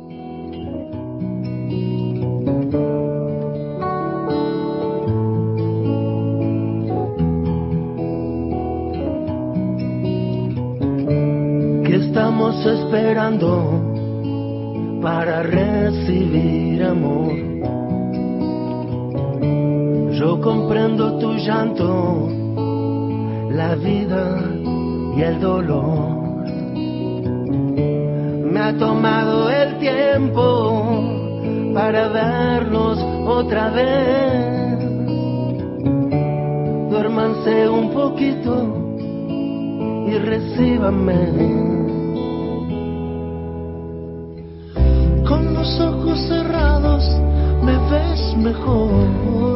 Estamos esperando para recibir amor? Yo comprendo tu llanto, la vida y el dolor. Me ha tomado el tiempo para vernos otra vez. Duérmanse un poquito y recíbanme. Me ves mejor.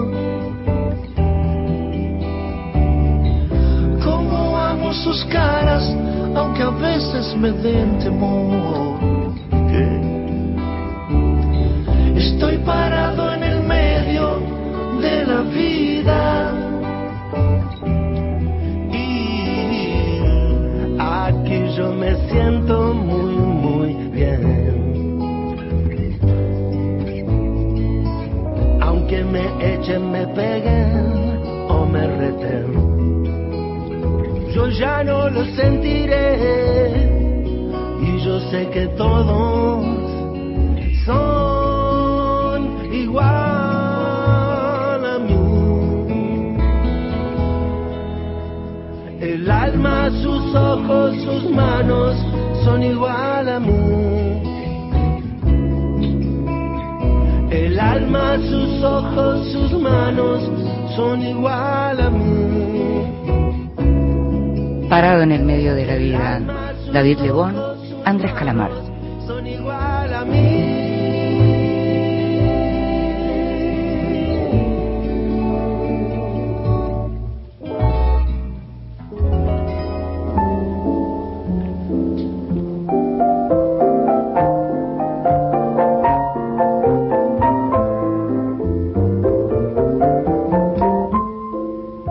sus caras, aunque a veces me den temor. David Lebón, Andrés Calamar. Son igual a mí.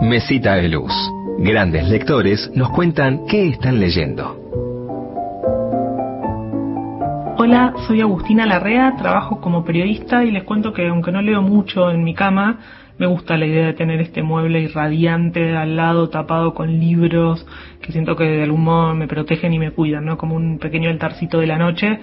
Mesita de Luz. Grandes lectores nos cuentan qué están leyendo. Hola, soy Agustina Larrea, trabajo como periodista y les cuento que aunque no leo mucho en mi cama, me gusta la idea de tener este mueble irradiante al lado, tapado con libros, que siento que de algún modo me protegen y me cuidan, ¿no? Como un pequeño altarcito de la noche.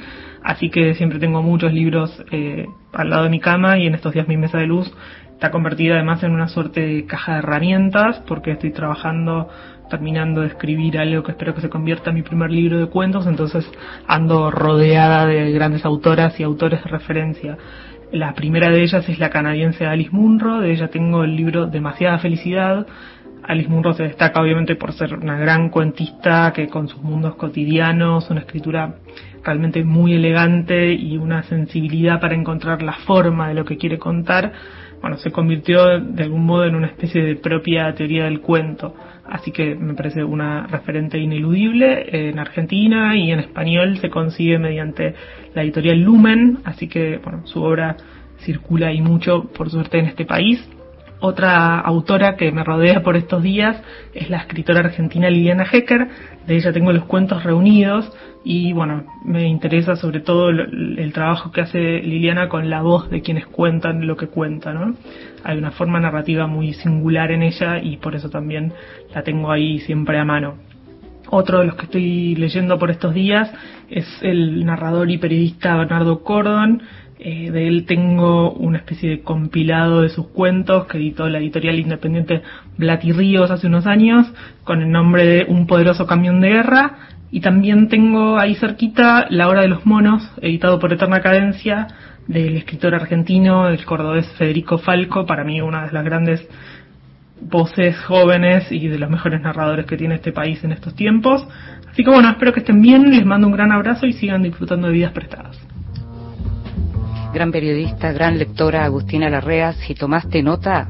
Así que siempre tengo muchos libros eh, al lado de mi cama y en estos días mi mesa de luz está convertida además en una suerte de caja de herramientas porque estoy trabajando terminando de escribir algo que espero que se convierta en mi primer libro de cuentos, entonces ando rodeada de grandes autoras y autores de referencia. La primera de ellas es la canadiense Alice Munro, de ella tengo el libro Demasiada Felicidad. Alice Munro se destaca obviamente por ser una gran cuentista que con sus mundos cotidianos, una escritura realmente muy elegante y una sensibilidad para encontrar la forma de lo que quiere contar, bueno, se convirtió de algún modo en una especie de propia teoría del cuento. Así que me parece una referente ineludible. En Argentina y en español se consigue mediante la editorial Lumen, así que bueno, su obra circula y mucho, por suerte, en este país. Otra autora que me rodea por estos días es la escritora argentina Liliana Hecker. De ella tengo los cuentos reunidos y bueno, me interesa sobre todo el, trabajo que hace Liliana con la voz de quienes cuentan lo que cuentan. Hay una forma narrativa muy singular en ella y por eso también la tengo ahí siempre a mano. Otro de los que estoy leyendo por estos días es el narrador y periodista Bernardo Cordon, eh, de él tengo una especie de compilado de sus cuentos que editó la editorial independiente Ríos hace unos años con el nombre de Un poderoso camión de guerra. Y también tengo ahí cerquita La hora de los monos, editado por Eterna Cadencia, del escritor argentino, el cordobés Federico Falco, para mí una de las grandes voces jóvenes y de los mejores narradores que tiene este país en estos tiempos. Así que bueno, espero que estén bien, les mando un gran abrazo y sigan disfrutando de vidas prestadas gran periodista, gran lectora Agustina Larrea, si tomaste nota,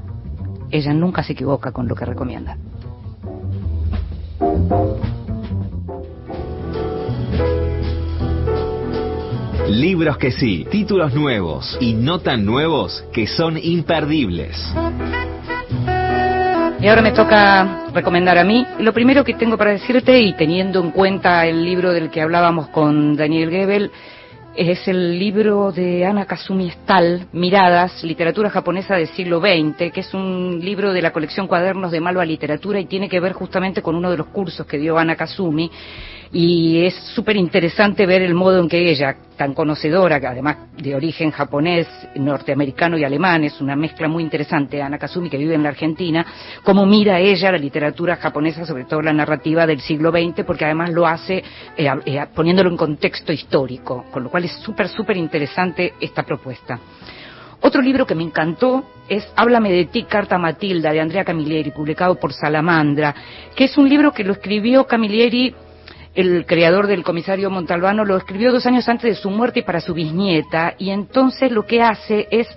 ella nunca se equivoca con lo que recomienda. Libros que sí, títulos nuevos y no tan nuevos que son imperdibles. Y ahora me toca recomendar a mí. Lo primero que tengo para decirte, y teniendo en cuenta el libro del que hablábamos con Daniel Gebel, es el libro de Ana Kazumi Stahl, Miradas, literatura japonesa del siglo XX, que es un libro de la colección Cuadernos de Malva Literatura y tiene que ver justamente con uno de los cursos que dio Ana Kazumi y es súper interesante ver el modo en que ella, tan conocedora, que además de origen japonés, norteamericano y alemán, es una mezcla muy interesante, Ana Kazumi, que vive en la Argentina, cómo mira ella la literatura japonesa, sobre todo la narrativa del siglo XX, porque además lo hace eh, eh, poniéndolo en contexto histórico, con lo cual es súper, súper interesante esta propuesta. Otro libro que me encantó es Háblame de ti, Carta Matilda, de Andrea Camilleri, publicado por Salamandra, que es un libro que lo escribió Camilleri el creador del comisario Montalbano lo escribió dos años antes de su muerte para su bisnieta, y entonces lo que hace es,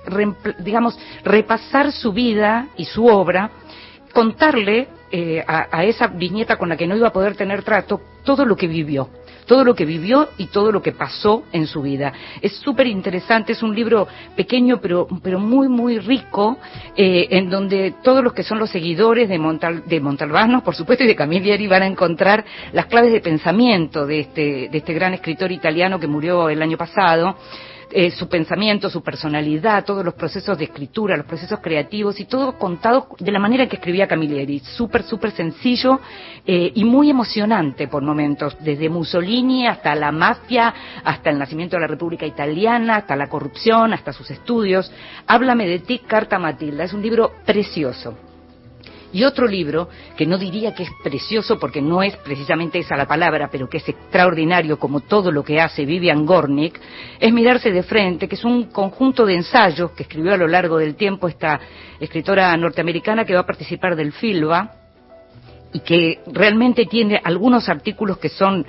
digamos, repasar su vida y su obra, contarle eh, a, esa bisnieta con la que no iba a poder tener trato todo lo que vivió todo lo que vivió y todo lo que pasó en su vida. Es súper interesante, es un libro pequeño pero, pero muy, muy rico, eh, en donde todos los que son los seguidores de, Montal, de Montalbano, por supuesto, y de Camilleri van a encontrar las claves de pensamiento de este, de este gran escritor italiano que murió el año pasado. Eh, su pensamiento, su personalidad, todos los procesos de escritura, los procesos creativos y todo contado de la manera que escribía Camilleri. Súper, súper sencillo eh, y muy emocionante por momentos, desde Mussolini hasta la mafia, hasta el nacimiento de la República Italiana, hasta la corrupción, hasta sus estudios. Háblame de ti, Carta Matilda. Es un libro precioso. Y otro libro, que no diría que es precioso porque no es precisamente esa la palabra, pero que es extraordinario como todo lo que hace Vivian Gornick, es Mirarse de Frente, que es un conjunto de ensayos que escribió a lo largo del tiempo esta escritora norteamericana que va a participar del FILBA y que realmente tiene algunos artículos que son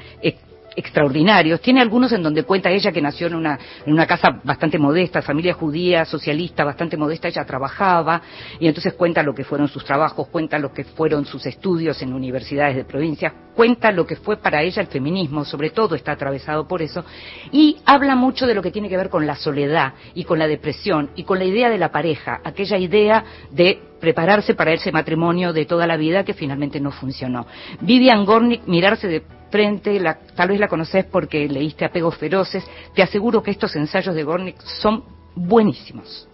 extraordinarios. Tiene algunos en donde cuenta ella que nació en una, en una casa bastante modesta, familia judía, socialista, bastante modesta. Ella trabajaba y entonces cuenta lo que fueron sus trabajos, cuenta lo que fueron sus estudios en universidades de provincia, cuenta lo que fue para ella el feminismo, sobre todo está atravesado por eso, y habla mucho de lo que tiene que ver con la soledad y con la depresión y con la idea de la pareja, aquella idea de prepararse para ese matrimonio de toda la vida que finalmente no funcionó. Vivian Gornick, mirarse de frente, tal vez la conoces porque leíste Apegos Feroces, te aseguro que estos ensayos de Gornick son buenísimos.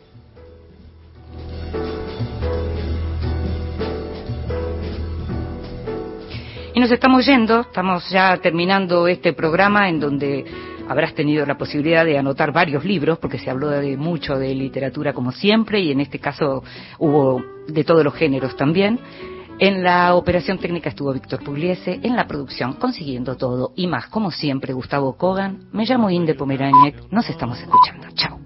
Y nos estamos yendo, estamos ya terminando este programa en donde habrás tenido la posibilidad de anotar varios libros, porque se habló de mucho de literatura como siempre, y en este caso hubo de todos los géneros también. En la operación técnica estuvo Víctor Pugliese, en la producción consiguiendo todo y más, como siempre, Gustavo Kogan. Me llamo Inde Pomeráñez, nos estamos escuchando. Chao.